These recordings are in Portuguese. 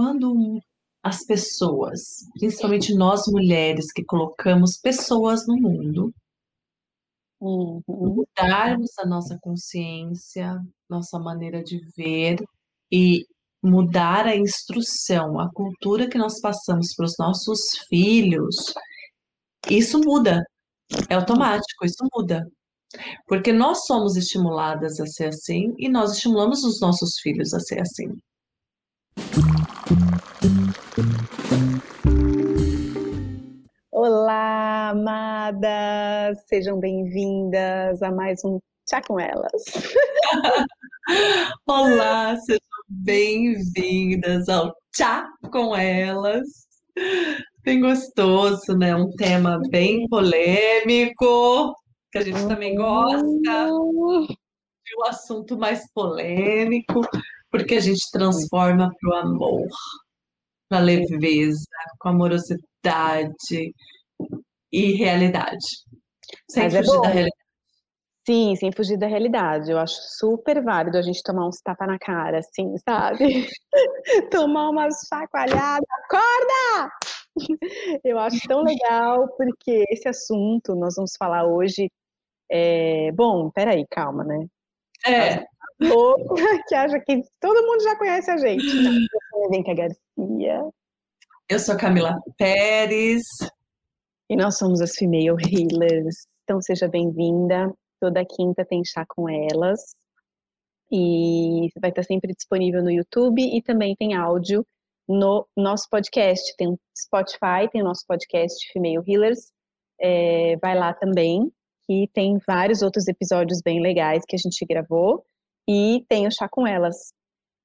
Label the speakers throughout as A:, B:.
A: quando as pessoas, principalmente nós mulheres que colocamos pessoas no mundo,
B: Uhum.
A: mudarmos a nossa consciência, nossa maneira de ver e mudar a instrução, a cultura que nós passamos para os nossos filhos, isso muda, é automático, isso muda. Porque nós somos estimuladas a ser assim e nós estimulamos os nossos filhos a ser assim.
B: Amadas! Sejam bem-vindas a mais um Chá com Elas.
A: Olá, sejam bem-vindas ao Chá com Elas. Bem gostoso, né? Um tema bem polêmico, que a gente também gosta de um assunto mais polêmico, porque a gente transforma para o amor, para leveza, com amorosidade e realidade. Sem
B: Mas é
A: fugir
B: bom.
A: da realidade.
B: Sim, sem fugir da realidade. Eu acho super válido a gente tomar uns tapa na cara, assim, sabe? tomar umas chacoalhadas. Acorda! Eu acho tão legal, porque esse assunto nós vamos falar hoje. É... Bom, peraí, calma, né?
A: É,
B: Louco que acha que todo mundo já conhece a gente. Não, eu sou a Garcia.
A: eu sou Camila Pérez.
B: E nós somos as Female Healers. Então seja bem-vinda. Toda quinta tem chá com elas. E vai estar sempre disponível no YouTube e também tem áudio no nosso podcast. Tem Spotify, tem o nosso podcast Female Healers. É, vai lá também, que tem vários outros episódios bem legais que a gente gravou. E tem o chá com elas.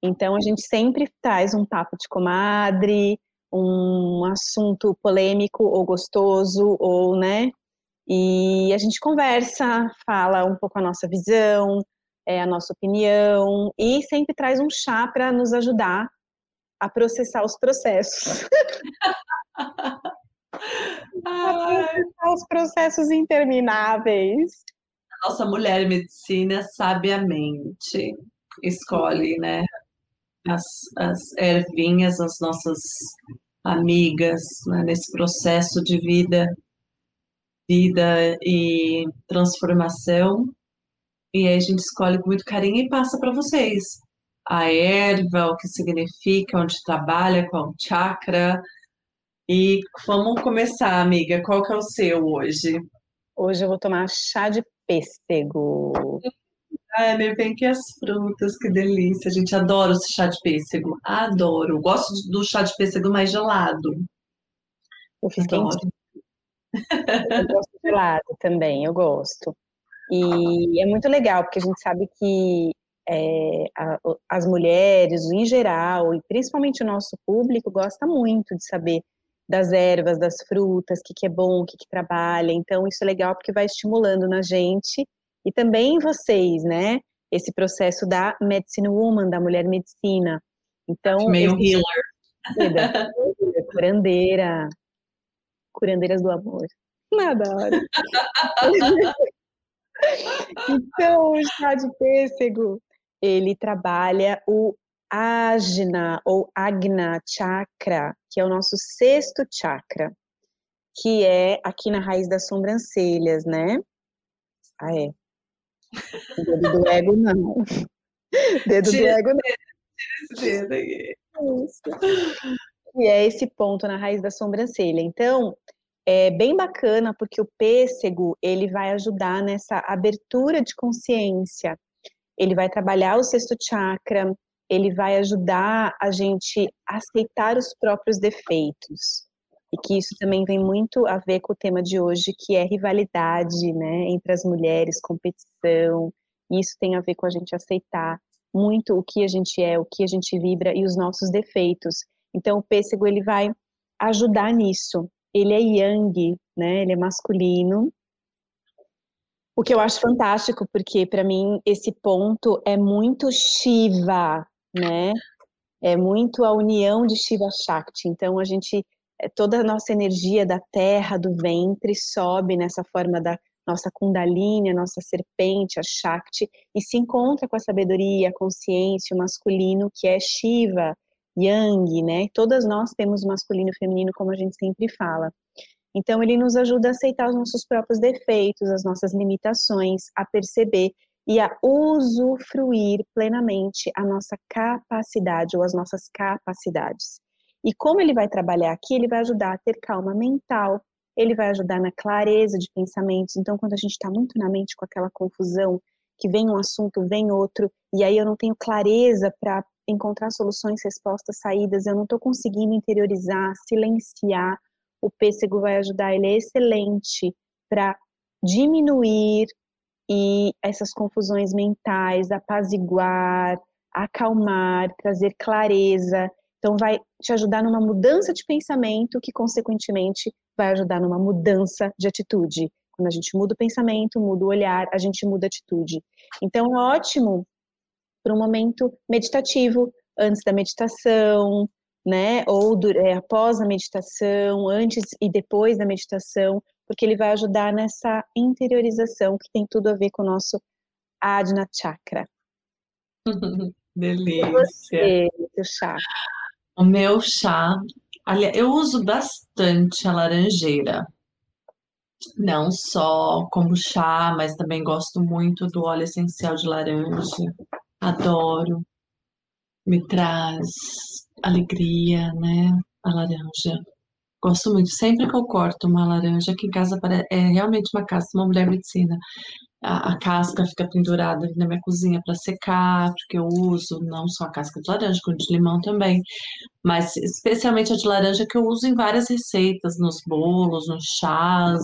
B: Então a gente sempre traz um papo de comadre, um assunto polêmico ou gostoso, ou, né? E a gente conversa, fala um pouco a nossa visão, é, a nossa opinião, e sempre traz um chá para nos ajudar a processar os processos. Processar os processos intermináveis.
A: a nossa mulher medicina sabiamente escolhe, né, as, as ervinhas, as nossas amigas, né, nesse processo de vida, vida e transformação. E aí a gente escolhe com muito carinho e passa para vocês. A erva, o que significa, onde trabalha, qual chakra. E vamos começar, amiga. Qual que é o seu hoje?
B: Hoje eu vou tomar chá de pêssego.
A: Ai, me vem que as frutas, que delícia. A gente adora esse chá de pêssego. Adoro. Gosto do chá de pêssego mais gelado.
B: Eu fiz
A: Adoro.
B: quentinho. Eu gosto de gelado também, eu gosto. E é muito legal, porque a gente sabe que é, a- as mulheres, em geral, e principalmente o nosso público, gosta muito de saber das ervas, das frutas, o que, que é bom, o que, que trabalha. Então, isso é legal porque vai estimulando na gente e também vocês, né? Esse processo da Medicine Woman, da mulher medicina. Então,
A: Meio
B: esse-
A: healer.
B: curandeira, curandeiras do amor. Adoro. então, o chá de pêssego, ele trabalha o Ajna ou Agna Chakra, que é o nosso sexto chakra, que é aqui na raiz das sobrancelhas, né? Ah, é. Dedo do ego, não. Dedo do
A: Tira
B: ego, não.
A: esse dedo.
B: Isso. E é esse ponto na raiz da sobrancelha. Então, é bem bacana porque o pêssego, ele vai ajudar nessa abertura de consciência. Ele vai trabalhar o sexto chakra, ele vai ajudar a gente a aceitar os próprios defeitos. E que isso também tem muito a ver com o tema de hoje, que é rivalidade, né, entre as mulheres, competição. E isso tem a ver com a gente aceitar muito o que a gente é, o que a gente vibra e os nossos defeitos. Então, o pêssego ele vai ajudar nisso. Ele é yang, né? Ele é masculino. O que eu acho fantástico, porque para mim esse ponto é muito Shiva, né? É muito a união de Shiva Shakti. Então, a gente toda a nossa energia da terra, do ventre, sobe nessa forma da nossa Kundalini, a nossa serpente, a Shakti, e se encontra com a sabedoria, a consciência, o masculino, que é Shiva. yang, né? Todas nós temos masculino e feminino, como a gente sempre fala. Então, ele nos ajuda a aceitar os nossos próprios defeitos, as nossas limitações, a perceber e a usufruir plenamente a nossa capacidade ou as nossas capacidades. E como ele vai trabalhar aqui, ele vai ajudar a ter calma mental, ele vai ajudar na clareza de pensamentos. Então, quando a gente está muito na mente com aquela confusão, que vem um assunto, vem outro, e aí eu não tenho clareza para encontrar soluções, respostas, saídas, eu não estou conseguindo interiorizar, silenciar, o pêssego vai ajudar, ele é excelente para diminuir e essas confusões mentais, apaziguar, acalmar, trazer clareza. Então, vai te ajudar numa mudança de pensamento, que, consequentemente, vai ajudar numa mudança de atitude. Quando a gente muda o pensamento, muda o olhar, a gente muda a atitude. Então, é ótimo para um momento meditativo, antes da meditação, né? Ou é, após a meditação, antes e depois da meditação, porque ele vai ajudar nessa interiorização que tem tudo a ver com o nosso Adna Chakra.
A: Delícia. Você,
B: o chá.
A: O meu chá, aliás, eu uso bastante a laranjeira. Não só como chá, mas também gosto muito do óleo essencial de laranja. Adoro. Me traz alegria, né? A laranja. Gosto muito. Sempre que eu corto uma laranja, aqui em casa é realmente uma casa uma mulher medicina. A, a casca fica pendurada na minha cozinha para secar, porque eu uso não só a casca de laranja, como de limão também, mas especialmente a de laranja que eu uso em várias receitas, nos bolos, nos chás,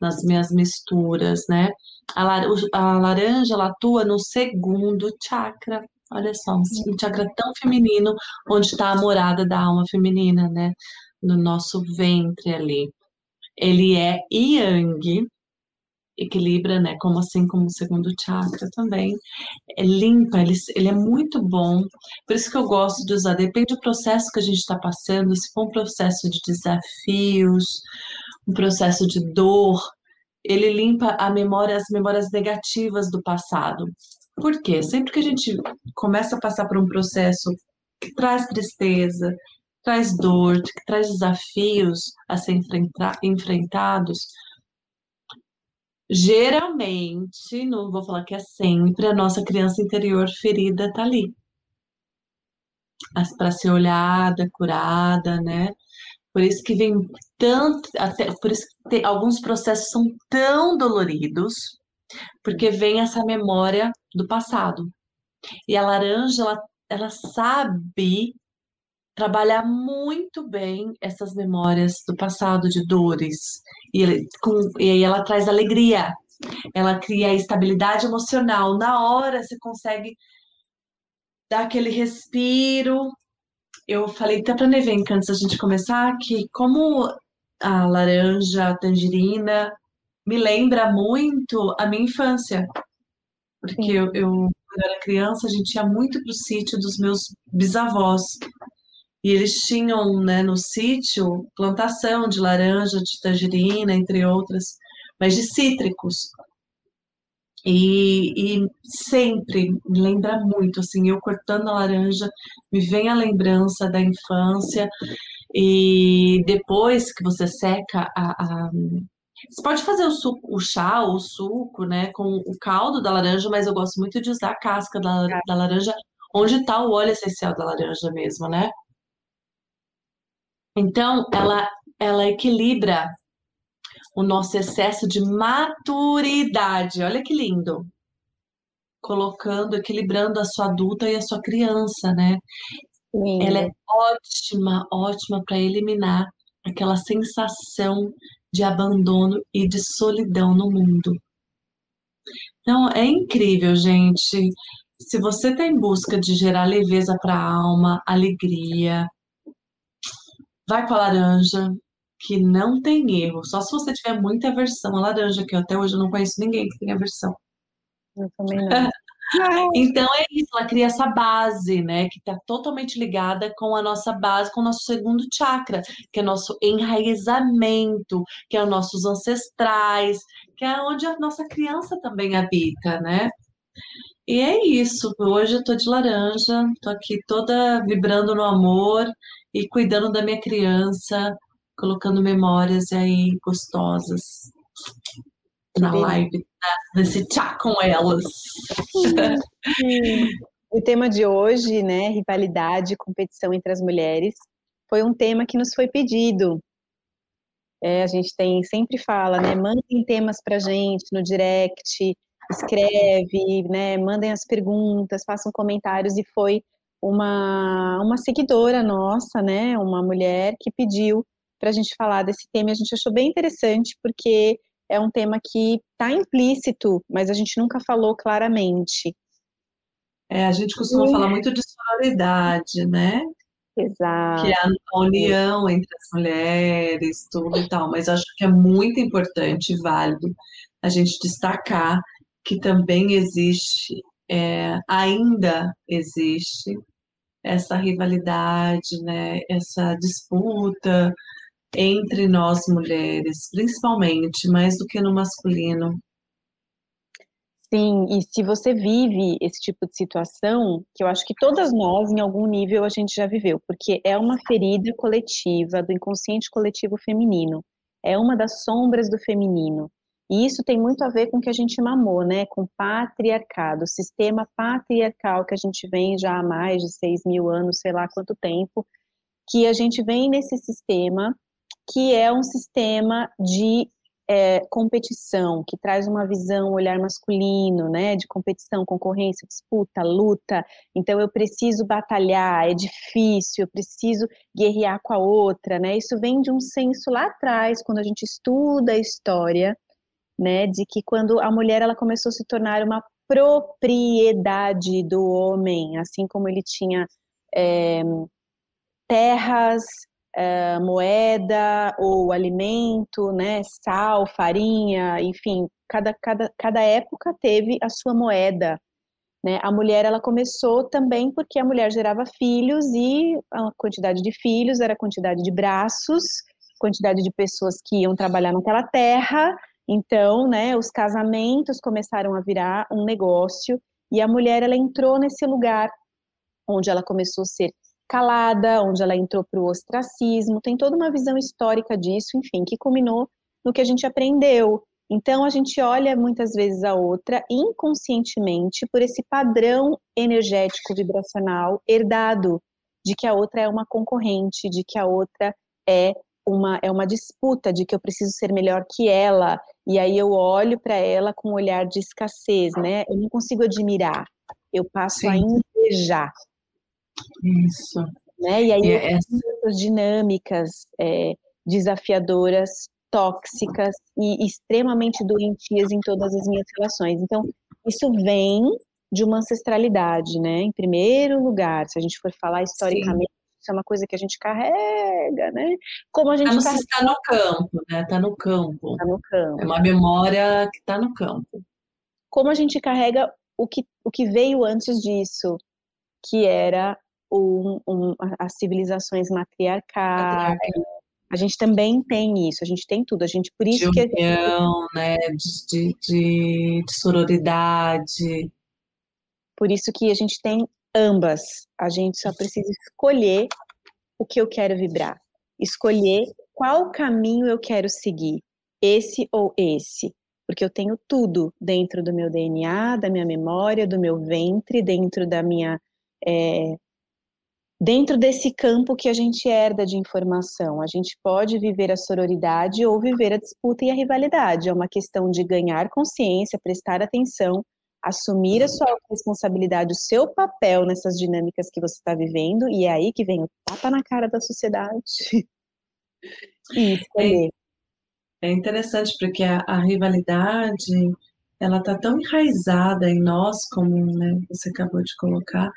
A: nas minhas misturas, né? A, lar a laranja ela atua no segundo chakra, Olha só, um chakra tão feminino, onde está a morada da alma feminina, né? No nosso ventre ali. Ele é yang, equilibra, né? Como assim, como o segundo chakra também. É limpa, ele, ele é muito bom. Por isso que eu gosto de usar, depende do processo que a gente está passando, se for um processo de desafios, um processo de dor, ele limpa a memória, as memórias negativas do passado. Por quê? Sempre que a gente começa a passar por um processo que traz tristeza, traz dor, que traz desafios a ser enfrentados, geralmente, não vou falar que é sempre, a nossa criança interior ferida está ali. Para ser olhada, curada, né? Por isso que vem tanto, até, por isso que tem, alguns processos são tão doloridos, porque vem essa memória do passado. E a laranja, ela, ela sabe trabalhar muito bem essas memórias do passado, de dores. E, ele, com, e aí ela traz alegria, ela cria estabilidade emocional. Na hora você consegue dar aquele respiro. Eu falei até para Nevenka antes da gente começar que como a laranja, a tangerina, me lembra muito a minha infância. Porque eu, eu, quando era criança, a gente ia muito para o sítio dos meus bisavós. E eles tinham, né, no sítio, plantação de laranja, de tangerina, entre outras, mas de cítricos. E, e, sempre me lembra muito, assim, eu cortando a laranja, me vem a lembrança da infância, e depois que você seca a, a você pode fazer o, suco, o chá ou o suco, né, com o caldo da laranja, mas eu gosto muito de usar a casca da, da laranja, onde está o óleo essencial da laranja mesmo, né? Então, ela, ela equilibra o nosso excesso de maturidade. Olha que lindo. Colocando, equilibrando a sua adulta e a sua criança, né? Lindo. Ela é ótima, ótima para eliminar aquela sensação de abandono e de solidão no mundo. Então, é incrível, gente. Se você está em busca de gerar leveza para a alma, alegria, vai com a laranja, que não tem erro. Só se você tiver muita aversão à laranja, que até hoje eu não conheço ninguém que tem aversão.
B: Eu também não.
A: Então é isso, ela cria essa base, né, que está totalmente ligada com a nossa base, com o nosso segundo chakra, que é nosso enraizamento, que é os nossos ancestrais, que é onde a nossa criança também habita, né? E é isso. Hoje eu tô de laranja, tô aqui toda vibrando no amor e cuidando da minha criança, colocando memórias aí gostosas na live, nesse chá com elas.
B: O tema de hoje, né, rivalidade, competição entre as mulheres, foi um tema que nos foi pedido. É, a gente tem sempre fala, né, mandem temas para gente no direct, escreve, né, mandem as perguntas, façam comentários e foi uma uma seguidora nossa, né, uma mulher que pediu para a gente falar desse tema. E a gente achou bem interessante porque é um tema que está implícito, mas a gente nunca falou claramente.
A: É, a gente costuma falar muito de sororidade, né?
B: Exato.
A: Que é a união entre as mulheres, tudo e tal, mas acho que é muito importante e válido a gente destacar que também existe, é, ainda existe, essa rivalidade, né, essa disputa entre nós mulheres, principalmente, mais do que no masculino.
B: Sim, e se você vive esse tipo de situação, que eu acho que todas nós, em algum nível, a gente já viveu, porque é uma ferida coletiva do inconsciente coletivo feminino, é uma das sombras do feminino. E isso tem muito a ver com o que a gente mamou, né? Com patriarcado, o sistema patriarcal que a gente vem já há mais de seis mil anos, sei lá quanto tempo, que a gente vem nesse sistema que é um sistema de é, competição, que traz uma visão, um olhar masculino, né, de competição, concorrência, disputa, luta. Então eu preciso batalhar, é difícil, eu preciso guerrear com a outra, né? Isso vem de um senso lá atrás, quando a gente estuda a história, né, de que quando a mulher ela começou a se tornar uma propriedade do homem, assim como ele tinha é, terras, uh, moeda ou alimento, né, sal, farinha, enfim, cada, cada, cada época teve a sua moeda. Né? A mulher ela começou também porque a mulher gerava filhos e a quantidade de filhos era a quantidade de braços, quantidade de pessoas que iam trabalhar naquela terra. Então, né, os casamentos começaram a virar um negócio e a mulher ela entrou nesse lugar onde ela começou a ser calada, onde ela entrou para o ostracismo, tem toda uma visão histórica disso, enfim, que culminou no que a gente aprendeu. Então, a gente olha muitas vezes a outra inconscientemente por esse padrão energético vibracional herdado de que a outra é uma concorrente, de que a outra é uma, é uma disputa, de que eu preciso ser melhor que ela, e aí eu olho para ela com um olhar de escassez, né? Eu não consigo admirar, eu passo Sim. a invejar.
A: Isso.
B: Né? E aí e é essas dinâmicas é, desafiadoras, tóxicas e extremamente doentias em todas as minhas relações. Então, isso vem de uma ancestralidade, né? Em primeiro lugar, se a gente for falar historicamente, Sim. É uma coisa que a gente carrega, né?
A: Como a gente está. Tá no campo, né? Está no campo.
B: Está no campo.
A: É uma memória que está no campo.
B: Como a gente carrega o que, o que veio antes disso, que era um, um, as civilizações matriarcais. A gente também tem isso, a gente tem tudo. A gente, por isso
A: de
B: que.
A: União, gente... né? De, de, de sororidade.
B: Por isso que a gente tem ambas. A gente só precisa escolher o que eu quero vibrar. Escolher qual caminho eu quero seguir. Esse ou esse. Porque eu tenho tudo dentro do meu DNA, da minha memória, do meu ventre, dentro da minha é, dentro desse campo que a gente herda de informação. A gente pode viver a sororidade ou viver a disputa e a rivalidade. É uma questão de ganhar consciência, prestar atenção, assumir a sua responsabilidade, o seu papel nessas dinâmicas que você está vivendo, e é aí que vem o tapa na cara da sociedade. e escolher.
A: É, é interessante porque a, a rivalidade ela está tão enraizada em nós, como né, você acabou de colocar,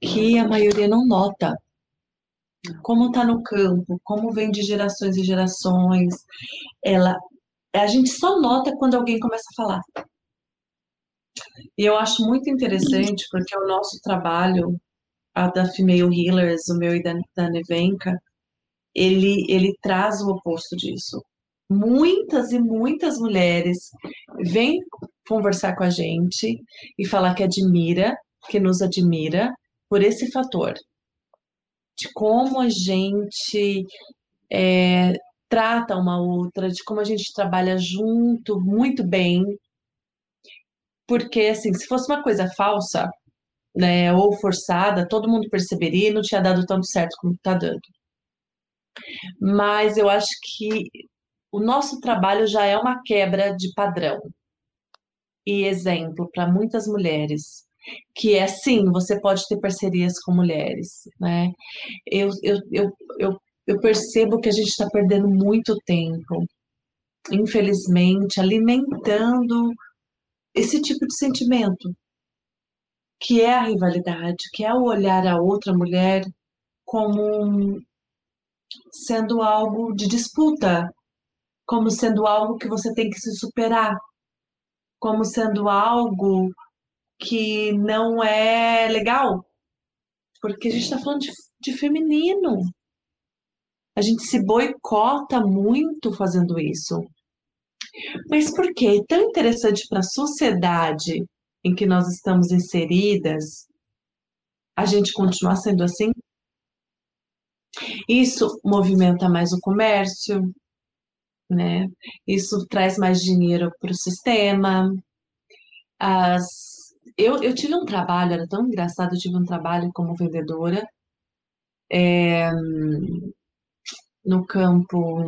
A: que a maioria não nota. Como está no campo, como vem de gerações e gerações, ela, a gente só nota quando alguém começa a falar. E eu acho muito interessante porque o nosso trabalho, a da Female Healers, o meu e da, da Nevenka, ele, ele traz o oposto disso. Muitas e muitas mulheres vêm conversar com a gente e falar que admira, que nos admira por esse fator de como a gente é, trata uma outra, de como a gente trabalha junto muito bem. Porque, assim, se fosse uma coisa falsa, né, ou forçada, todo mundo perceberia e não tinha dado tanto certo como está dando. Mas eu acho que o nosso trabalho já é uma quebra de padrão e exemplo para muitas mulheres que é sim, você pode ter parcerias com mulheres, né? Eu, eu, eu, eu, eu percebo que a gente está perdendo muito tempo, infelizmente, alimentando esse tipo de sentimento, que é a rivalidade, que é o olhar a outra mulher como sendo algo de disputa, como sendo algo que você tem que se superar, como sendo algo que não é legal, porque a gente está falando de, de feminino. A gente se boicota muito fazendo isso. Mas por que é tão interessante para a sociedade em que nós estamos inseridas a gente continuar sendo assim? Isso movimenta mais o comércio, né? Isso traz mais dinheiro para o sistema. As eu, eu tive um trabalho, era tão engraçado, eu tive um trabalho como vendedora é, no campo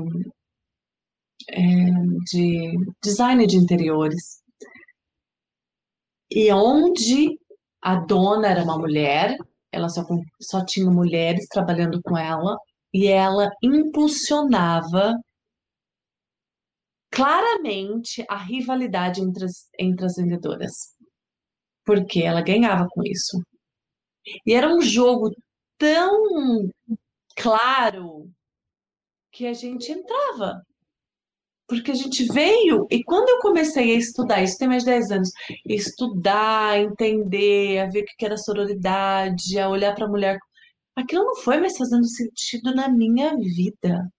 A: é, de design de interiores. E onde a dona era uma mulher, ela só, só tinha mulheres trabalhando com ela, e ela impulsionava claramente a rivalidade entre as, entre as vendedoras porque ela ganhava com isso. E era um jogo tão claro que a gente entrava. Porque a gente veio, e quando eu comecei a estudar, isso tem mais de 10 anos, estudar, entender, a ver o que era sororidade, a olhar para a mulher, aquilo não foi mais fazendo sentido na minha vida.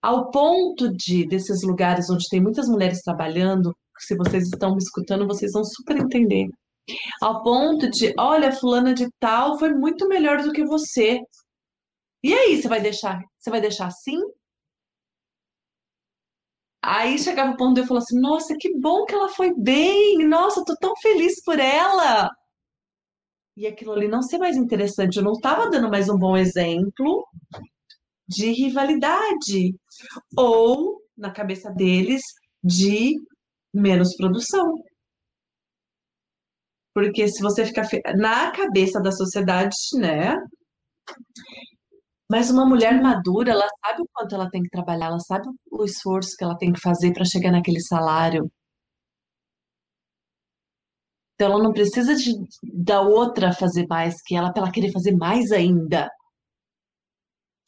A: Ao ponto de, desses lugares onde tem muitas mulheres trabalhando, se vocês estão me escutando, vocês vão super entender. Ao ponto de, olha, fulana de tal foi muito melhor do que você. E aí, você vai deixar, você vai deixar assim? Aí chegava o ponto de eu falar assim, nossa, que bom que ela foi bem, nossa, tô tão feliz por ela. E aquilo ali não ser mais interessante, eu não estava dando mais um bom exemplo de rivalidade. Ou, na cabeça deles, de menos produção. Porque se você ficar na cabeça da sociedade, né? Mas uma mulher madura, ela sabe o quanto ela tem que trabalhar, ela sabe o esforço que ela tem que fazer para chegar naquele salário. Então ela não precisa de, da outra fazer mais que ela para ela querer fazer mais ainda.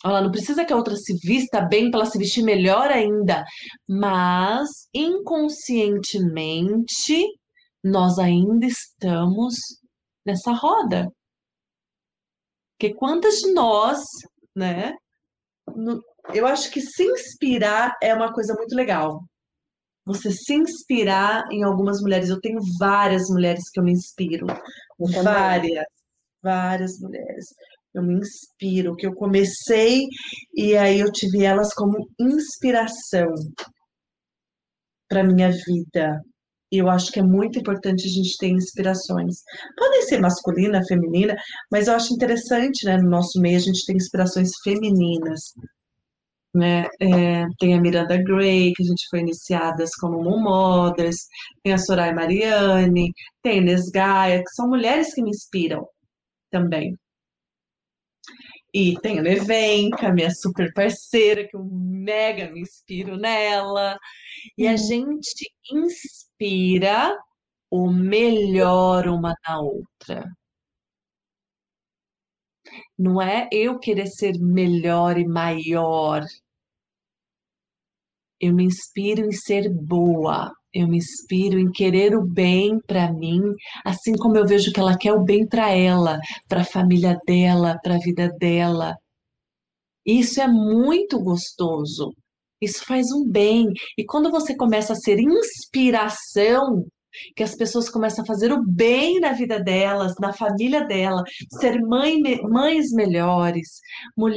A: Ela não precisa que a outra se vista bem para ela se vestir melhor ainda, mas inconscientemente nós ainda estamos nessa roda. Porque quantas de nós, né? Eu acho que se inspirar é uma coisa muito legal. Você se inspirar em algumas mulheres. Eu tenho várias mulheres que eu me inspiro. várias, várias mulheres eu me inspiro, que eu comecei e aí eu tive elas como inspiração para minha vida. E eu acho que é muito importante a gente ter inspirações. Podem ser masculina, feminina, mas eu acho interessante, né, no nosso meio a gente tem inspirações femininas. Né? É, tem a Miranda Gray, que a gente foi iniciadas como Moon Mothers, tem a Soraya Mariani, tem a que são mulheres que me inspiram também. E tem a Nevenka, minha super parceira, que eu mega me inspiro nela. E a uhum. gente inspira o melhor uma na outra. Não é eu querer ser melhor e maior. Eu me inspiro em ser boa. Eu me inspiro em querer o bem para mim, assim como eu vejo que ela quer o bem para ela, para a família dela, para a vida dela. Isso é muito gostoso. Isso faz um bem. E quando você começa a ser inspiração, que as pessoas começam a fazer o bem na vida delas, na família dela, ser mãe, mães melhores,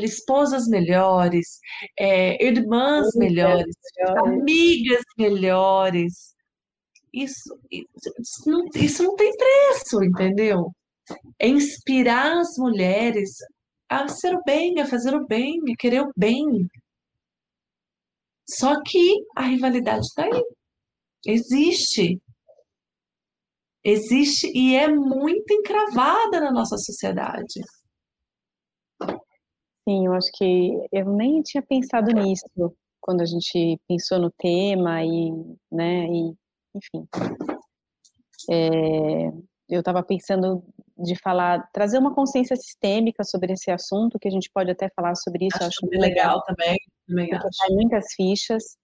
A: esposas melhores, é, irmãs melhores, amigas melhores. Isso, isso, não, isso não tem preço, entendeu? É inspirar as mulheres a ser o bem, a fazer o bem, a querer o bem. Só que a rivalidade está aí. Existe. Existe e é muito encravada na nossa sociedade.
B: Sim, eu acho que eu nem tinha pensado nisso quando a gente pensou no tema e, né, e, enfim. É, eu estava pensando de falar, trazer uma consciência sistêmica sobre esse assunto, que a gente pode até falar sobre isso.
A: Acho, acho bem legal, legal também. também
B: acho. muitas fichas.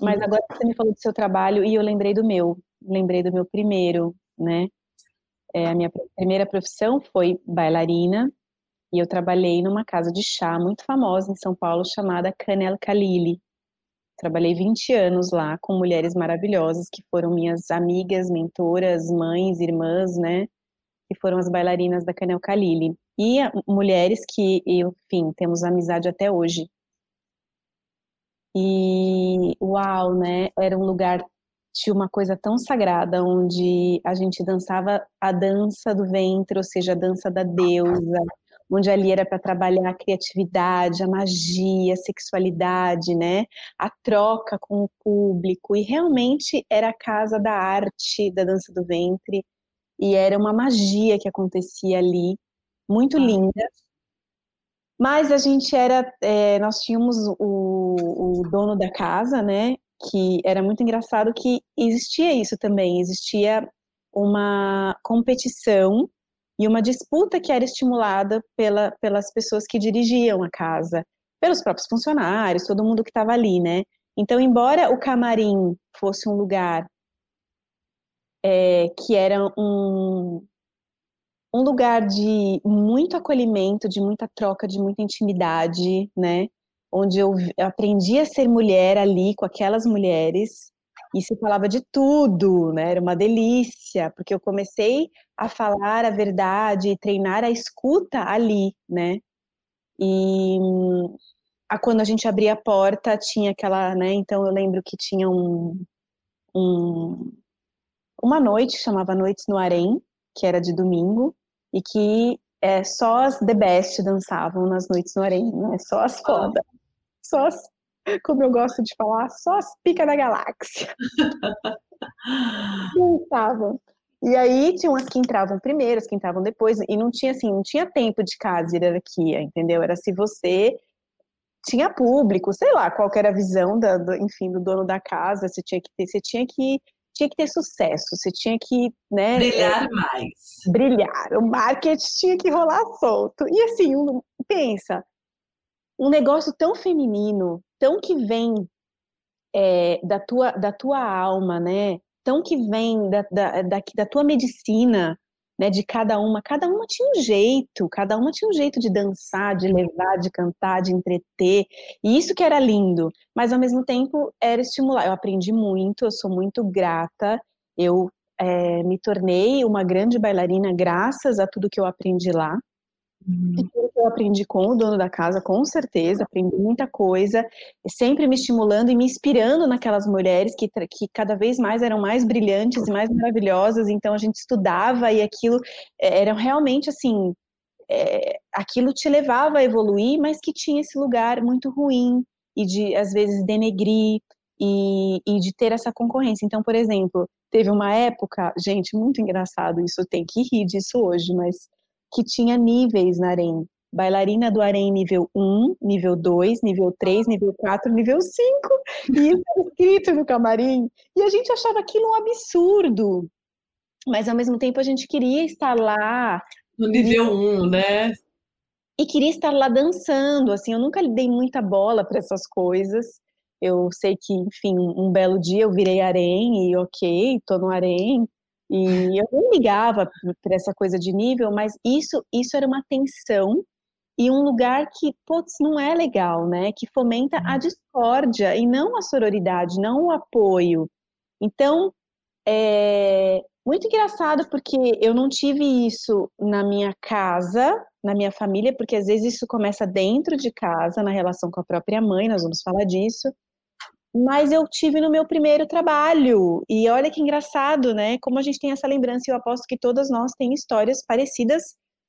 B: Mas uhum. agora você me falou do seu trabalho e eu lembrei do meu. Lembrei do meu primeiro, né? É, a minha primeira profissão foi bailarina e eu trabalhei numa casa de chá muito famosa em São Paulo chamada Canel Kalili. Trabalhei 20 anos lá com mulheres maravilhosas que foram minhas amigas, mentoras, mães, irmãs, né? Que foram as bailarinas da Canel Kalili. E mulheres que, enfim, temos amizade até hoje. E uau, né? Era um lugar tinha uma coisa tão sagrada onde a gente dançava a dança do ventre, ou seja, a dança da deusa, onde ali era para trabalhar a criatividade, a magia, a sexualidade, né? A troca com o público e realmente era a casa da arte da dança do ventre e era uma magia que acontecia ali, muito linda. Mas a gente era, é, nós tínhamos o, o dono da casa, né? Que era muito engraçado que existia isso também, existia uma competição e uma disputa que era estimulada pela, pelas pessoas que dirigiam a casa, pelos próprios funcionários, todo mundo que estava ali, né? Então, embora o camarim fosse um lugar é, que era um, um lugar de muito acolhimento, de muita troca, de muita intimidade, né? Onde eu aprendi a ser mulher ali com aquelas mulheres e se falava de tudo, né? Era uma delícia, porque eu comecei a falar a verdade e treinar a escuta ali, né? E a, quando a gente abria a porta, tinha aquela, né? Então eu lembro que tinha um, um uma noite, chamava Noites no Harém, que era de domingo, e que é, só as The Best dançavam nas Noites no Harém, né? Só as fodas só as, como eu gosto de falar, só as picas da galáxia. não estavam. E aí tinham as que entravam primeiro, as que entravam depois, e não tinha assim, não tinha tempo de casa, hierarquia, entendeu? Era se você tinha público, sei lá, qual era a visão da, do, enfim, do dono da casa, você tinha que ter, você tinha que tinha que ter sucesso, você tinha que, né,
A: brilhar é, mais.
B: Brilhar, o marketing tinha que rolar solto. E assim, pensa, um negócio tão feminino, tão que vem é, da, tua, da tua alma, né? Tão que vem da, da, da, da tua medicina, né? De cada uma. Cada uma tinha um jeito, cada uma tinha um jeito de dançar, de levar, de cantar, de entreter. E isso que era lindo. Mas ao mesmo tempo era estimular. Eu aprendi muito, eu sou muito grata. Eu é, me tornei uma grande bailarina graças a tudo que eu aprendi lá. Uhum. eu aprendi com o dono da casa, com certeza, aprendi muita coisa, sempre me estimulando e me inspirando naquelas mulheres que, que cada vez mais eram mais brilhantes e mais maravilhosas, então a gente estudava e aquilo é, era realmente assim, é, aquilo te levava a evoluir, mas que tinha esse lugar muito ruim e de, às vezes, denegrir e, e de ter essa concorrência. Então, por exemplo, teve uma época, gente, muito engraçado isso, tem que rir disso hoje, mas que tinha níveis na arém. Bailarina do arém nível 1, nível 2, nível 3, nível 4, nível 5. E isso era escrito no camarim. E a gente achava aquilo um absurdo. Mas ao mesmo tempo a gente queria estar lá.
A: No nível 1, né?
B: E queria estar lá dançando. Assim, eu nunca dei muita bola para essas coisas. Eu sei que, enfim, um belo dia eu virei arém e ok, tô no arém, e eu não ligava para essa coisa de nível, mas isso, isso era uma tensão e um lugar que, putz, não é legal, né? Que fomenta a discórdia e não a sororidade, não o apoio. Então, é muito engraçado porque eu não tive isso na minha casa, na minha família, porque às vezes isso começa dentro de casa, na relação com a própria mãe, nós vamos falar disso. Mas eu tive no meu primeiro trabalho. E olha que engraçado, né? Como a gente tem essa lembrança, e eu aposto que todas nós temos histórias parecidas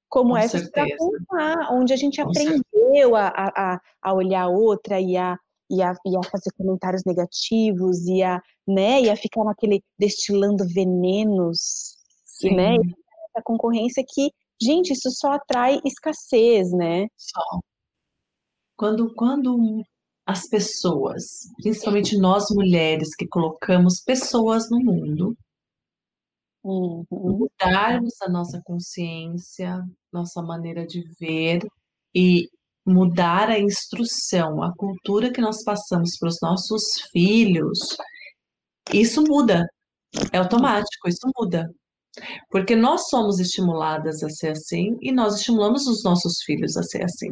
B: como Com essa para contar, onde a gente Com aprendeu a, a, a olhar outra e a, e, a, e a fazer comentários negativos e a, né, e a ficar naquele destilando venenos, e, né, a concorrência que, gente, isso só atrai escassez, né? Só.
A: Quando, quando as pessoas, principalmente nós mulheres que colocamos pessoas no mundo, uhum. mudarmos a nossa consciência, nossa maneira de ver e mudar a instrução, a cultura que nós passamos para os nossos filhos, isso muda. É automático, isso muda. Porque nós somos estimuladas a ser assim e nós estimulamos os nossos filhos a ser assim.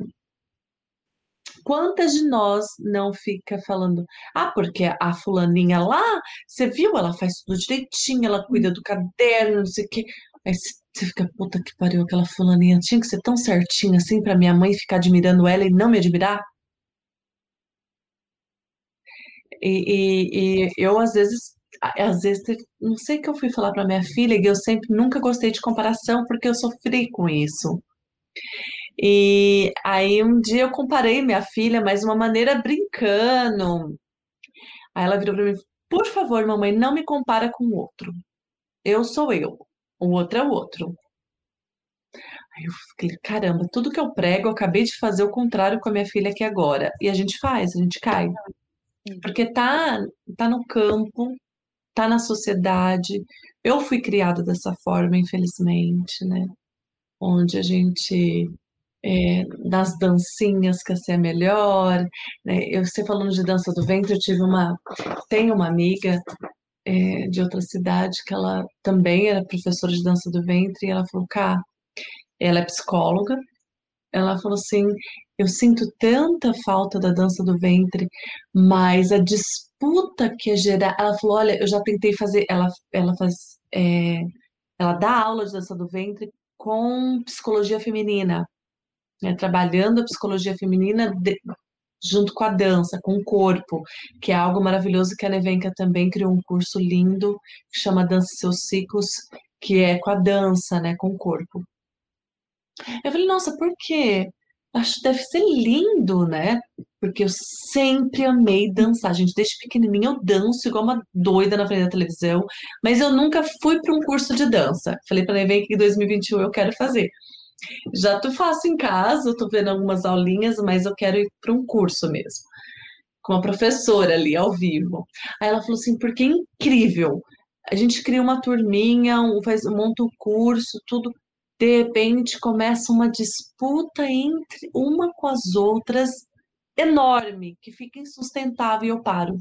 A: Quantas de nós não fica falando, ah, porque a fulaninha lá, você viu, ela faz tudo direitinho, ela cuida do caderno, não sei o quê. Aí você fica, puta que pariu, aquela fulaninha tinha que ser tão certinha assim para minha mãe ficar admirando ela e não me admirar? E, e, e eu, às vezes, às vezes, não sei o que eu fui falar para minha filha, e eu sempre nunca gostei de comparação porque eu sofri com isso. E aí um dia eu comparei minha filha, mas de uma maneira brincando. Aí ela virou para mim, por favor, mamãe, não me compara com o outro. Eu sou eu, o outro é o outro. Aí eu falei, caramba, tudo que eu prego, eu acabei de fazer o contrário com a minha filha aqui agora. E a gente faz, a gente cai. Porque tá, tá no campo, tá na sociedade. Eu fui criada dessa forma, infelizmente, né? Onde a gente é, das dancinhas quer ser melhor. Né? Eu, você falando de dança do ventre, eu tive uma, tenho uma amiga é, de outra cidade que ela também era professora de dança do ventre e ela falou, cá, ela é psicóloga, ela falou assim, eu sinto tanta falta da dança do ventre, mas a disputa que é gerar, ela falou, olha, eu já tentei fazer, ela, ela faz, é, ela dá aula de dança do ventre com psicologia feminina, né, trabalhando a psicologia feminina de, junto com a dança, com o corpo, que é algo maravilhoso que a Nevenka também criou um curso lindo que chama Dança Seus Ciclos, que é com a dança, né, com o corpo. Eu falei, nossa, por quê? Acho que deve ser lindo, né? Porque eu sempre amei dançar. Gente, desde pequenininha eu danço igual uma doida na frente da televisão, mas eu nunca fui para um curso de dança. Falei para a Nevenka que em 2021 eu quero fazer. Já tu faço em casa, tô vendo algumas aulinhas, mas eu quero ir para um curso mesmo. Com a professora ali, ao vivo. Aí ela falou assim, porque é incrível. A gente cria uma turminha, faz, monta um curso, tudo. De repente começa uma disputa entre uma com as outras enorme, que fica insustentável e eu paro.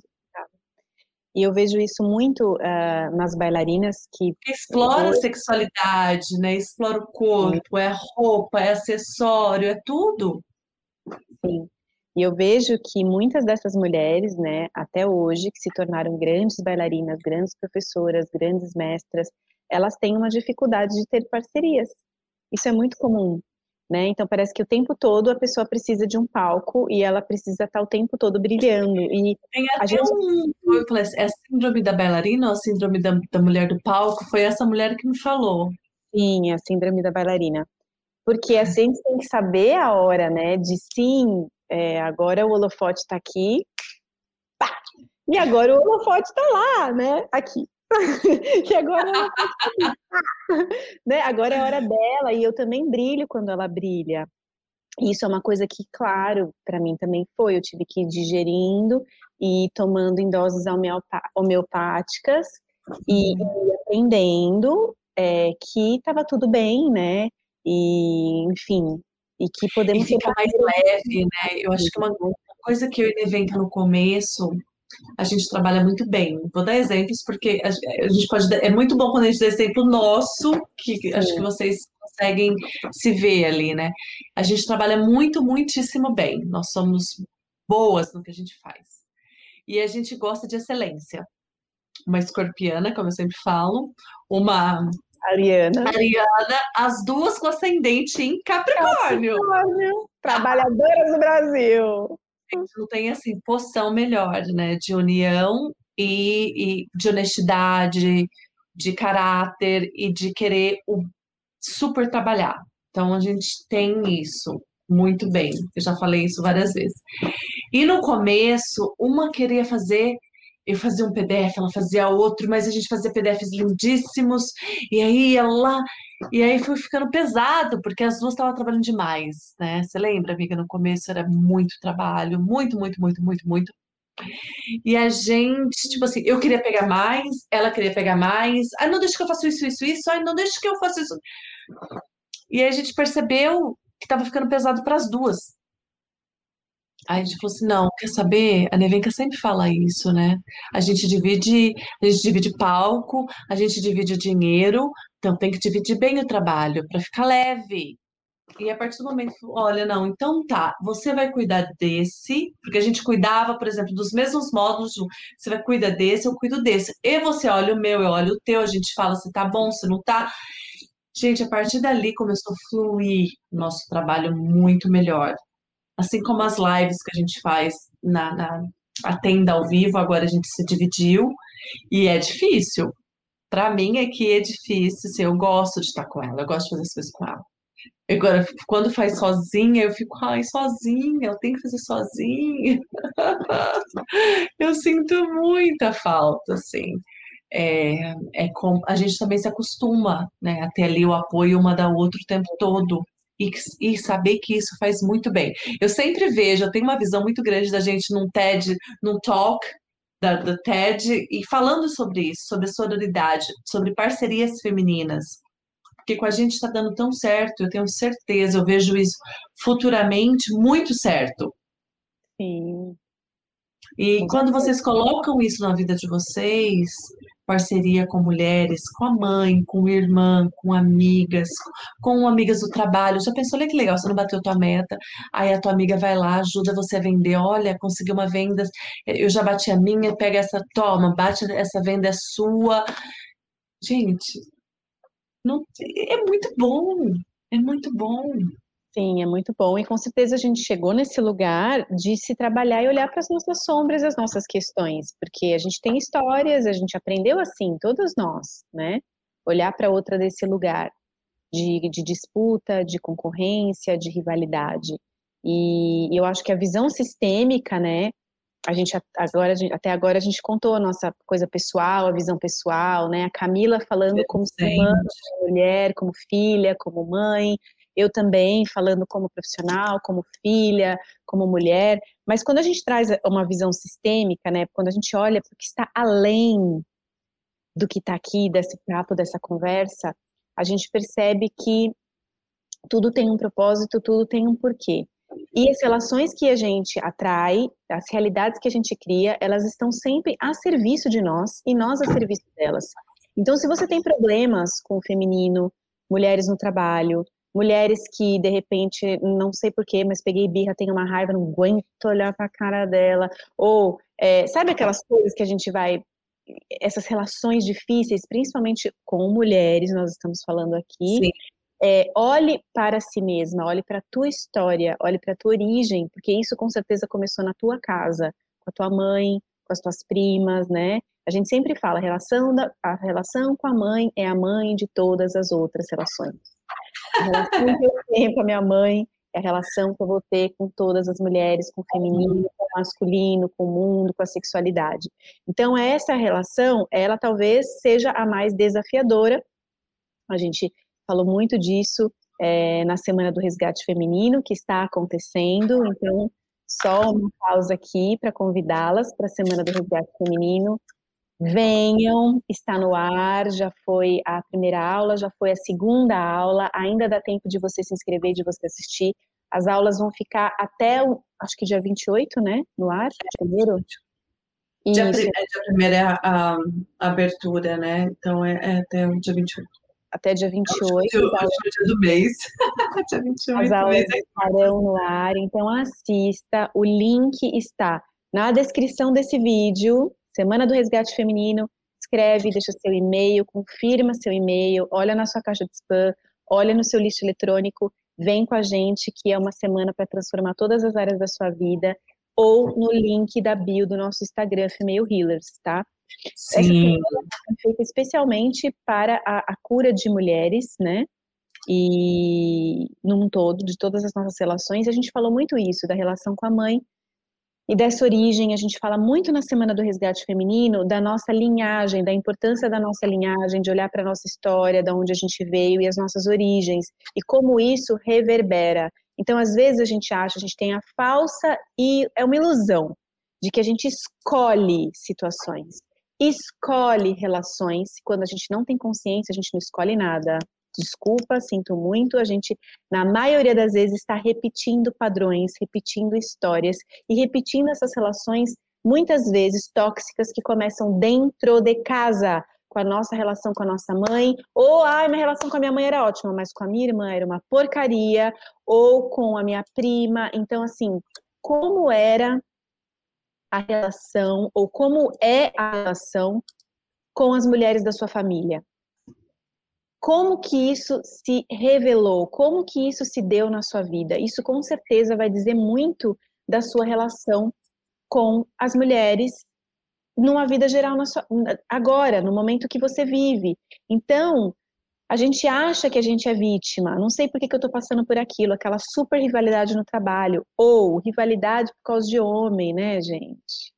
B: E eu vejo isso muito uh, nas bailarinas que.
A: Explora a sexualidade, né? Explora o corpo, é roupa, é acessório, é tudo.
B: Sim. E eu vejo que muitas dessas mulheres, né, até hoje, que se tornaram grandes bailarinas, grandes professoras, grandes mestras, elas têm uma dificuldade de ter parcerias. Isso é muito comum. Né? Então parece que o tempo todo a pessoa precisa de um palco e ela precisa estar o tempo todo brilhando. E
A: Tem até a gente... um. É a síndrome da bailarina ou a síndrome da, da mulher do palco? Foi essa mulher que me falou.
B: Sim, a síndrome da bailarina. Porque a gente tem que saber a hora, né? De sim, é, agora o holofote está aqui, pá, e agora o holofote está lá, né? Aqui. que agora ela né? Agora é a hora dela e eu também brilho quando ela brilha. Isso é uma coisa que, claro, para mim também foi. Eu tive que ir digerindo e tomando em doses homeopáticas e, aprendendo é, que estava tudo bem, né? E, enfim, e que podemos.
A: E fica mais leve, né? Eu acho que uma coisa que eu invento no começo a gente trabalha muito bem. Vou dar exemplos, porque a, gente pode. É muito bom quando a gente dá exemplo nosso, que Sim. acho que vocês conseguem se ver ali, né? A gente trabalha muito, muitíssimo bem. Nós somos boas no que a gente faz. E a gente gosta de excelência. Uma escorpiana, como eu sempre falo, uma
B: Ariana.
A: Ariana, as duas com ascendente em Capricórnio. Capricórnio.
B: Trabalhadoras do Brasil.
A: Não tem assim poção melhor, né? De união e, e de honestidade, de caráter e de querer o super trabalhar. Então a gente tem isso muito bem. Eu já falei isso várias vezes. E no começo, uma queria fazer eu fazia um PDF, ela fazia outro, mas a gente fazia PDFs lindíssimos, e aí lá, e aí foi ficando pesado, porque as duas estavam trabalhando demais, né? Você lembra, amiga, no começo era muito trabalho, muito, muito, muito, muito, muito. E a gente, tipo assim, eu queria pegar mais, ela queria pegar mais, ah, não deixa que eu faça isso, isso, isso, ah, não deixa que eu faça isso. E a gente percebeu que estava ficando pesado para as duas. Aí a gente falou assim, não, quer saber? A Nevenka sempre fala isso, né? A gente divide, a gente divide palco, a gente divide o dinheiro, então tem que dividir bem o trabalho para ficar leve. E a partir do momento, olha, não, então tá, você vai cuidar desse, porque a gente cuidava, por exemplo, dos mesmos módulos, você vai cuidar desse, eu cuido desse. E você olha o meu, eu olho o teu, a gente fala se tá bom, se não tá. Gente, a partir dali começou a fluir nosso trabalho muito melhor. Assim como as lives que a gente faz na, na a tenda ao vivo, agora a gente se dividiu e é difícil. Para mim é que é difícil, assim, eu gosto de estar com ela, eu gosto de fazer as coisas com ela. Agora, quando faz sozinha, eu fico, ai, sozinha, eu tenho que fazer sozinha. eu sinto muita falta, assim. É, é com, a gente também se acostuma, né, a ter ali o apoio uma da outra o tempo todo e, e saber que isso faz muito bem. Eu sempre vejo, eu tenho uma visão muito grande da gente num TED, num talk da, do TED, e falando sobre isso, sobre sororidade, sobre parcerias femininas. Porque com a gente está dando tão certo, eu tenho certeza, eu vejo isso futuramente muito certo.
B: Sim.
A: E quando vocês colocam isso na vida de vocês, parceria com mulheres, com a mãe, com irmã, com amigas, com amigas do trabalho. Já pensou, olha que legal, você não bateu tua meta, aí a tua amiga vai lá, ajuda você a vender, olha, conseguiu uma venda, eu já bati a minha, pega essa, toma, bate essa venda é sua. Gente, não, é muito bom, é muito bom.
B: Sim, é muito bom. E com certeza a gente chegou nesse lugar de se trabalhar e olhar para as nossas sombras, as nossas questões, porque a gente tem histórias, a gente aprendeu assim, todos nós, né? Olhar para outra desse lugar de, de disputa, de concorrência, de rivalidade. E, eu acho que a visão sistêmica, né? A gente agora, até agora a gente contou a nossa coisa pessoal, a visão pessoal, né? A Camila falando como humana, como mulher, como filha, como mãe, eu também falando como profissional, como filha, como mulher, mas quando a gente traz uma visão sistêmica, né, quando a gente olha para o que está além do que está aqui, desse papo, dessa conversa, a gente percebe que tudo tem um propósito, tudo tem um porquê. E as relações que a gente atrai, as realidades que a gente cria, elas estão sempre a serviço de nós e nós a serviço delas. Então, se você tem problemas com o feminino, mulheres no trabalho, mulheres que de repente, não sei porquê, mas peguei birra, tenho uma raiva, não aguento olhar para a cara dela, ou é, sabe aquelas coisas que a gente vai, essas relações difíceis, principalmente com mulheres, nós estamos falando aqui. É, olhe para si mesma, olhe para a tua história, olhe para a tua origem, porque isso com certeza começou na tua casa, com a tua mãe, com as tuas primas, né? A gente sempre fala, a relação, da, a relação com a mãe é a mãe de todas as outras relações. A relação que eu tenho com a minha mãe é a relação que eu vou ter com todas as mulheres, com o feminino, com o masculino, com o mundo, com a sexualidade. Então, essa relação, ela talvez seja a mais desafiadora. A gente falou muito disso é, na Semana do Resgate Feminino, que está acontecendo. Então, só uma pausa aqui para convidá-las para a Semana do Resgate Feminino. Venham, está no ar, já foi a primeira aula, já foi a segunda aula, ainda dá tempo de você se inscrever, de você assistir. As aulas vão ficar até, o, acho que dia 28, né, no ar,
A: primeiro. Dia, é, dia primeiro é a, a, abertura, né, então é, é até o dia 28.
B: até dia 28.
A: É o último dia do mês. dia 28
B: As aulas estarão no ar, então assista. O link está na descrição desse vídeo. Semana do Resgate Feminino. Escreve, deixa seu e-mail, confirma seu e-mail, olha na sua caixa de spam, olha no seu lixo eletrônico, vem com a gente, que é uma semana para transformar todas as áreas da sua vida, ou no link da bio do nosso Instagram, Female Healers, tá?
A: Sim.
B: Essa é feita especialmente para a, a cura de mulheres, né? E num todo, de todas as nossas relações, a gente falou muito isso, da relação com a mãe, e dessa origem, a gente fala muito na Semana do Resgate Feminino da nossa linhagem, da importância da nossa linhagem, de olhar para a nossa história, da onde a gente veio e as nossas origens, e como isso reverbera. Então, às vezes a gente acha, a gente tem a falsa e é uma ilusão de que a gente escolhe situações, escolhe relações. Quando a gente não tem consciência, a gente não escolhe nada desculpa, sinto muito, a gente, na maioria das vezes, está repetindo padrões, repetindo histórias e repetindo essas relações, muitas vezes tóxicas, que começam dentro de casa, com a nossa relação com a nossa mãe, ou, ai, minha relação com a minha mãe era ótima, mas com a minha irmã era uma porcaria, ou com a minha prima. Então, assim, como era a relação, ou como é a relação com as mulheres da sua família? Como que isso se revelou, como que isso se deu na sua vida. Isso com certeza vai dizer muito da sua relação com as mulheres numa vida geral sua, agora, no momento que você vive. Então, a gente acha que a gente é vítima, não sei por que, que eu estou passando por aquilo, aquela super rivalidade no trabalho, ou rivalidade por causa de homem, né, gente?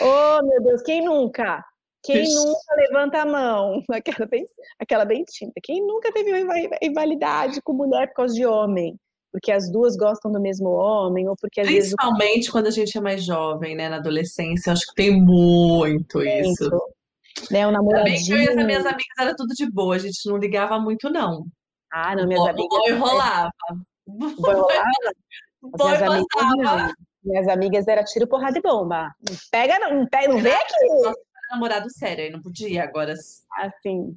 B: Oh, meu Deus, quem nunca? Quem nunca levanta a mão? Aquela bem, aquela bem tímida. Quem nunca teve uma rivalidade com mulher por causa de homem? Porque as duas gostam do mesmo homem, ou porque às
A: Principalmente
B: vezes...
A: quando a gente é mais jovem, né? Na adolescência, acho que tem muito isso.
B: Né, o namoradinho...
A: Também eu e as minhas amigas era tudo de boa, a gente não ligava muito, não.
B: Ah, não, minhas o amigas...
A: O boi rolava.
B: O boi rolava?
A: O boi
B: minhas amigas, minhas amigas era tiro, porrada e bomba. Não pega, não, pega, não vem aqui
A: namorado sério, aí não podia, agora.
B: Assim.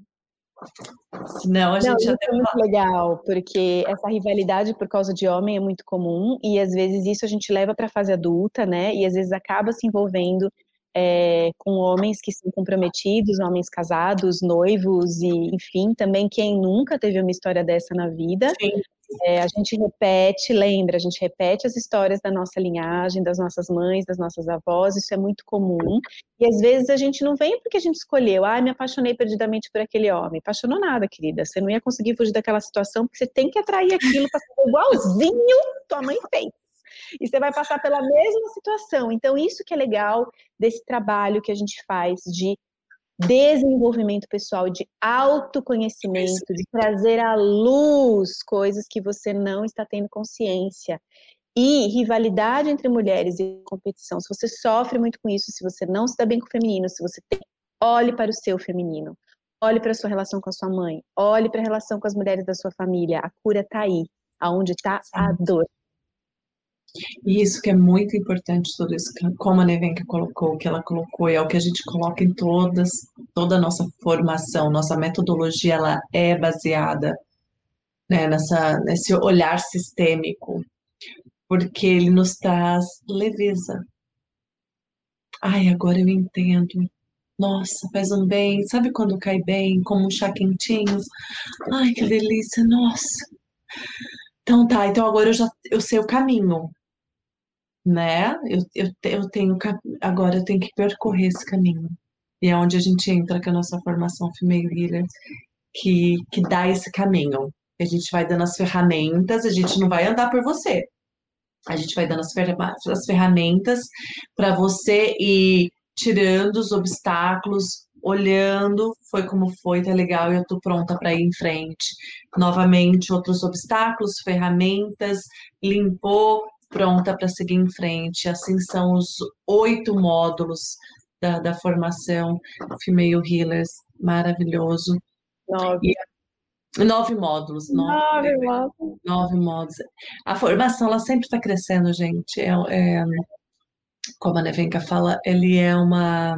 A: Senão a gente
B: não, já é muito legal, porque essa rivalidade por causa de homem é muito comum, e às vezes isso a gente leva para a fase adulta, né? E às vezes acaba se envolvendo é, com homens que são comprometidos, homens casados, noivos, e enfim, também quem nunca teve uma história dessa na vida.
A: Sim.
B: É, a gente repete, lembra, a gente repete as histórias da nossa linhagem, das nossas mães, das nossas avós, isso é muito comum. E às vezes a gente não vem porque a gente escolheu, ah, me apaixonei perdidamente por aquele homem. Apaixonou nada, querida. Você não ia conseguir fugir daquela situação porque você tem que atrair aquilo para ser igualzinho tua mãe fez. E você vai passar pela mesma situação. Então, isso que é legal desse trabalho que a gente faz de desenvolvimento pessoal, de autoconhecimento, de trazer à luz coisas que você não está tendo consciência. E rivalidade entre mulheres e competição. Se você sofre muito com isso, se você não se dá bem com o feminino, se você tem, olhe para o seu feminino. Olhe para a sua relação com a sua mãe. Olhe para a relação com as mulheres da sua família. A cura está aí, aonde está a dor.
A: E isso que é muito importante, tudo isso, como a Nevenka colocou, que ela colocou, e é o que a gente coloca em todas, toda a nossa formação, nossa metodologia, ela é baseada né, nessa, nesse olhar sistêmico, porque ele nos traz leveza. Ai, agora eu entendo. Nossa, faz um bem. Sabe quando cai bem, como um chá quentinho? Ai, que delícia, nossa. Então tá, então agora eu já eu sei o caminho né? Eu, eu, eu tenho agora eu tenho que percorrer esse caminho. E é onde a gente entra com a nossa formação Female Healer, que, que dá esse caminho. A gente vai dando as ferramentas, a gente não vai andar por você. A gente vai dando as, as ferramentas para você ir tirando os obstáculos, olhando, foi como foi, tá legal, eu tô pronta para ir em frente. Novamente, outros obstáculos, ferramentas, limpou, pronta para seguir em frente. Assim são os oito módulos da, da formação Female Healers, maravilhoso.
B: Nove.
A: E, nove módulos.
B: Nove, nove módulos.
A: Nove módulos. A formação, ela sempre está crescendo, gente. É, é, como a Nevenka fala, ele é uma...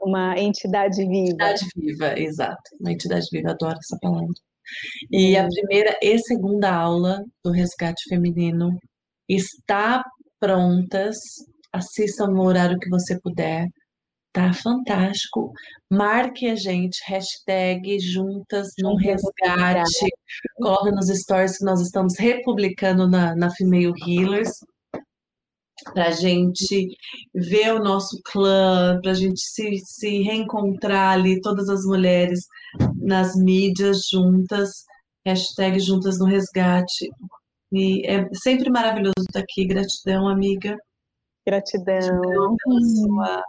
B: Uma entidade viva.
A: Entidade viva, exato. Uma entidade viva, adoro essa palavra. E a primeira e segunda aula do Resgate Feminino está prontas. Assistam no horário que você puder. Tá fantástico. Marque a gente, hashtag juntas no resgate. Coloque nos stories que nós estamos republicando na, na Female Healers para a gente ver o nosso clã, para a gente se, se reencontrar ali, todas as mulheres nas mídias juntas, hashtag juntas no resgate. E é sempre maravilhoso estar aqui. Gratidão, amiga.
B: Gratidão.
A: Gratidão pela sua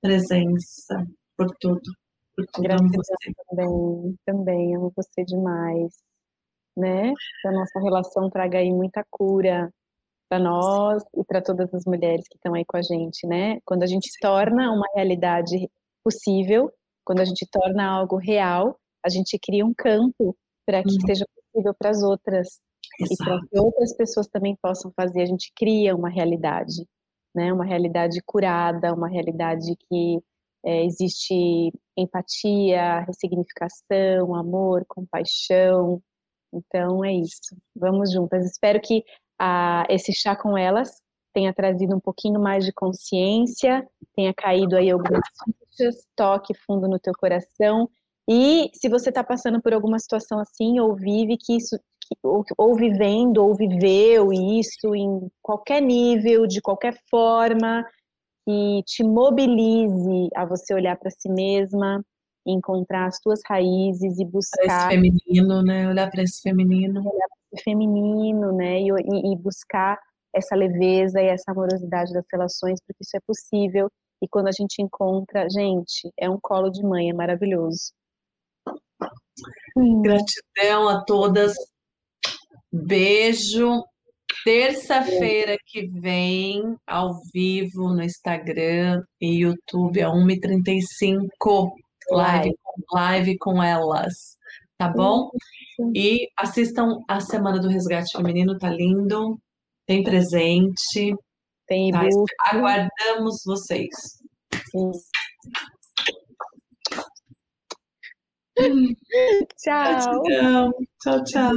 A: presença, por tudo. Por tudo.
B: Gratidão também, também, amo você demais. Né? Que a nossa relação traga aí muita cura, para nós e para todas as mulheres que estão aí com a gente, né? Quando a gente torna uma realidade possível, quando a gente torna algo real, a gente cria um campo para que uhum. seja possível para as outras Exato. e para que outras pessoas também possam fazer. A gente cria uma realidade, né? Uma realidade curada, uma realidade que é, existe empatia, ressignificação, amor, compaixão. Então é isso. Vamos juntas. Espero que a, esse chá com elas tenha trazido um pouquinho mais de consciência, tenha caído aí algumas fichas, toque fundo no teu coração. E se você está passando por alguma situação assim, ou vive que isso, ou, ou vivendo, ou viveu isso em qualquer nível, de qualquer forma, que te mobilize a você olhar para si mesma, encontrar as tuas raízes e buscar.
A: Para esse feminino, né? Olhar para esse feminino.
B: Olhar feminino, né? E, e, buscar essa leveza e essa amorosidade das relações, porque isso é possível. E quando a gente encontra, gente, é um colo de mãe, é maravilhoso.
A: Gratidão a todas. Beijo. Terça-feira que vem, ao vivo no Instagram e YouTube, a 1h35, live, live com elas. Tá bom? E assistam a Semana do Resgate Feminino, tá lindo. Tem presente.
B: Tem tá?
A: Aguardamos vocês.
B: Tchau.
A: Tchau, tchau.